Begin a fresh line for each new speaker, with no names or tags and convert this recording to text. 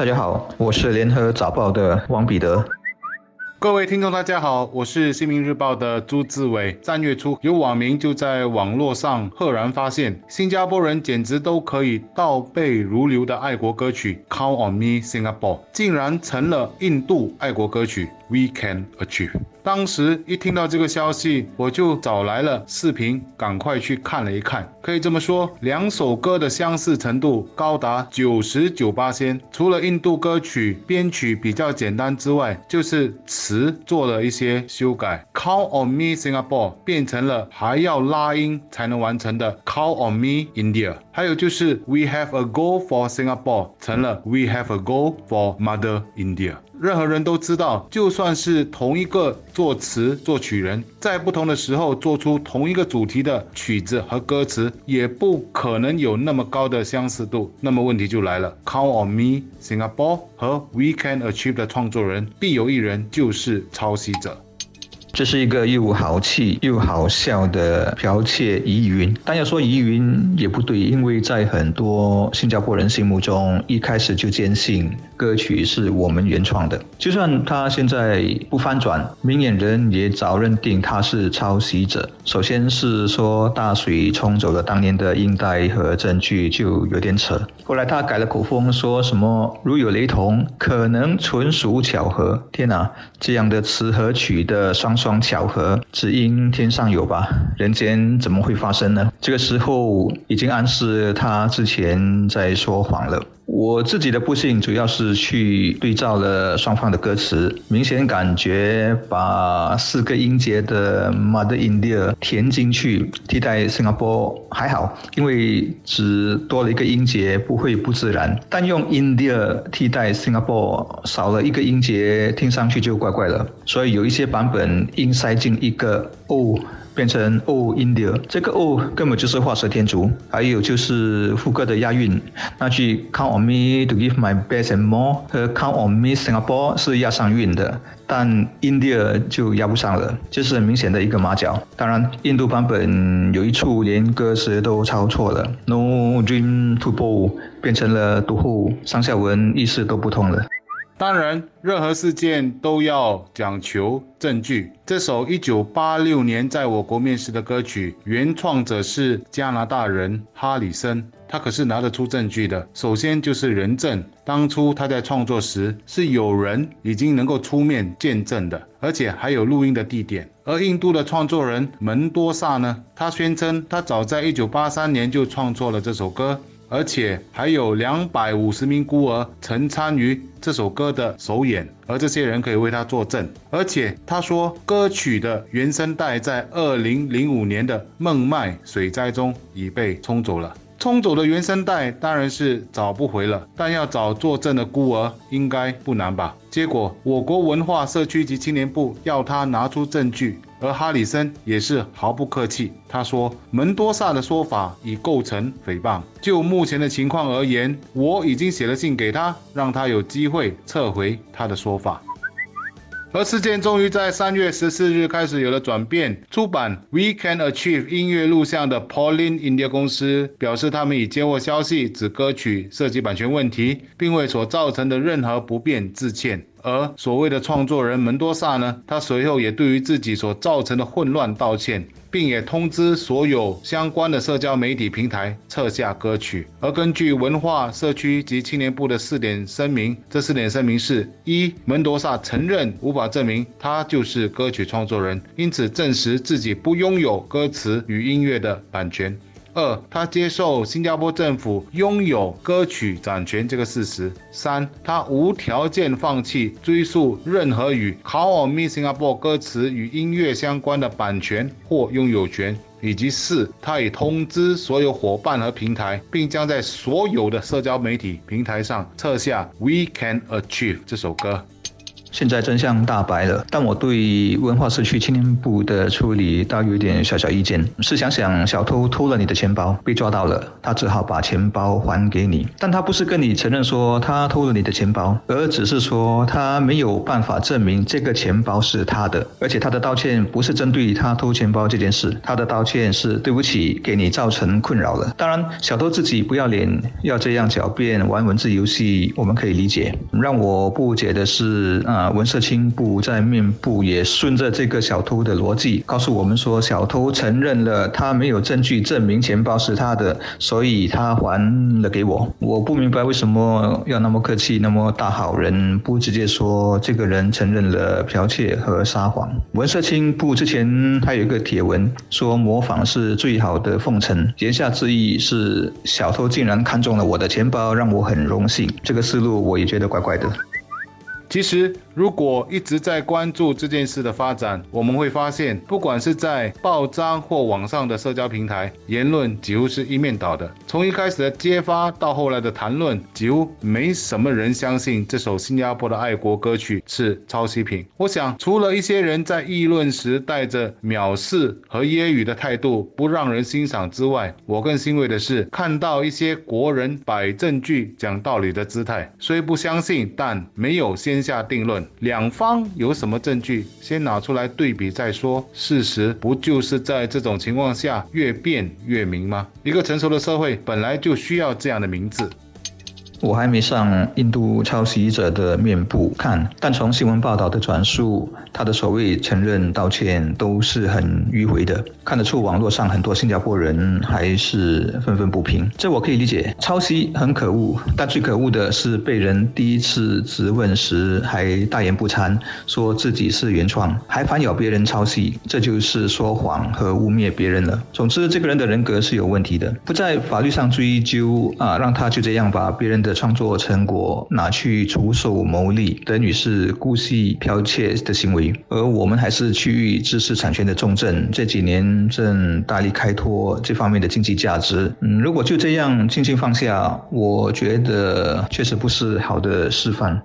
大家好，我是联合早报的王彼得。
各位听众，大家好，我是新民日报的朱志伟。三月初，有网民就在网络上赫然发现，新加坡人简直都可以倒背如流的爱国歌曲《Count on Me Singapore》，竟然成了印度爱国歌曲。We can achieve。当时一听到这个消息，我就找来了视频，赶快去看了一看。可以这么说，两首歌的相似程度高达九十九八仙。除了印度歌曲编曲比较简单之外，就是词做了一些修改。Call on me Singapore 变成了还要拉音才能完成的 Call on me India。还有就是 We have a goal for Singapore 成了 We have a goal for Mother India。任何人都知道，就算是同一个作词作曲人，在不同的时候做出同一个主题的曲子和歌词，也不可能有那么高的相似度。那么问题就来了：Count on me, Singapore 和 We Can Achieve 的创作人，必有一人就是抄袭者。
这是一个又豪气又好笑的剽窃疑云，但要说疑云也不对，因为在很多新加坡人心目中，一开始就坚信歌曲是我们原创的。就算他现在不翻转，明眼人也早认定他是抄袭者。首先是说大水冲走了当年的音带和证据，就有点扯。后来他改了口风，说什么如有雷同，可能纯属巧合。天哪，这样的词和曲的双。双巧合，只因天上有吧？人间怎么会发生呢？这个时候已经暗示他之前在说谎了。我自己的不幸主要是去对照了双方的歌词，明显感觉把四个音节的 Mother India 填进去替代 Singapore 还好，因为只多了一个音节不会不自然。但用 India 替代 Singapore 少了一个音节，听上去就怪怪了。所以有一些版本硬塞进一个 O。变成 Oh India，这个 Oh 根本就是画蛇添足。还有就是副歌的押韵，那句 Count on me to give my best and more 和 Count on me Singapore 是押上韵的，但 India 就押不上了，这是很明显的一个马脚。当然，印度版本有一处连歌词都抄错了，No dream to bow 变成了独后上下文意思都不同了。
当然，任何事件都要讲求证据。这首1986年在我国面世的歌曲，原创者是加拿大人哈里森，他可是拿得出证据的。首先就是人证，当初他在创作时是有人已经能够出面见证的，而且还有录音的地点。而印度的创作人门多萨呢，他宣称他早在1983年就创作了这首歌。而且还有两百五十名孤儿曾参与这首歌的首演，而这些人可以为他作证。而且他说，歌曲的原声带在二零零五年的孟买水灾中已被冲走了。冲走的原声带当然是找不回了，但要找作证的孤儿应该不难吧？结果我国文化社区及青年部要他拿出证据。而哈里森也是毫不客气，他说门多萨的说法已构成诽谤。就目前的情况而言，我已经写了信给他，让他有机会撤回他的说法。而事件终于在三月十四日开始有了转变。出版《We Can Achieve》音乐录像的 Pauline India 公司表示，他们已接获消息，指歌曲涉及版权问题，并为所造成的任何不便致歉。而所谓的创作人门多萨呢，他随后也对于自己所造成的混乱道歉，并也通知所有相关的社交媒体平台撤下歌曲。而根据文化社区及青年部的四点声明，这四点声明是：一，门多萨承认无法证明他就是歌曲创作人，因此证实自己不拥有歌词与音乐的版权。二，他接受新加坡政府拥有歌曲掌权这个事实。三，他无条件放弃追溯任何与《Call Me Singapore》歌词与音乐相关的版权或拥有权。以及四，他已通知所有伙伴和平台，并将在所有的社交媒体平台上撤下《We Can Achieve》这首歌。
现在真相大白了，但我对文化社区青年部的处理倒有点小小意见。是想想，小偷偷了你的钱包，被抓到了，他只好把钱包还给你，但他不是跟你承认说他偷了你的钱包，而只是说他没有办法证明这个钱包是他的，而且他的道歉不是针对他偷钱包这件事，他的道歉是对不起，给你造成困扰了。当然，小偷自己不要脸，要这样狡辩玩文字游戏，我们可以理解。让我不解的是，啊，啊文社青部在面部也顺着这个小偷的逻辑，告诉我们说，小偷承认了他没有证据证明钱包是他的，所以他还了给我。我不明白为什么要那么客气，那么大好人，不直接说这个人承认了剽窃和撒谎。文社青部之前还有一个帖文说，模仿是最好的奉承，言下之意是小偷竟然看中了我的钱包，让我很荣幸。这个思路我也觉得怪怪的。
其实。如果一直在关注这件事的发展，我们会发现，不管是在报章或网上的社交平台，言论几乎是一面倒的。从一开始的揭发到后来的谈论，几乎没什么人相信这首新加坡的爱国歌曲是抄袭品。我想，除了一些人在议论时带着藐视和揶揄的态度不让人欣赏之外，我更欣慰的是看到一些国人摆证据、讲道理的姿态。虽不相信，但没有先下定论。两方有什么证据，先拿出来对比再说。事实不就是在这种情况下越辩越明吗？一个成熟的社会本来就需要这样的名字。
我还没上印度抄袭者的面部看，但从新闻报道的转述，他的所谓承认道歉都是很迂回的，看得出网络上很多新加坡人还是愤愤不平。这我可以理解，抄袭很可恶，但最可恶的是被人第一次质问时还大言不惭，说自己是原创，还反咬别人抄袭，这就是说谎和污蔑别人了。总之，这个人的人格是有问题的，不在法律上追究啊，让他就这样把别人的。创作成果拿去出售牟利，等于是故意剽窃的行为。而我们还是区域知识产权的重镇，这几年正大力开拓这方面的经济价值。嗯，如果就这样轻轻放下，我觉得确实不是好的示范。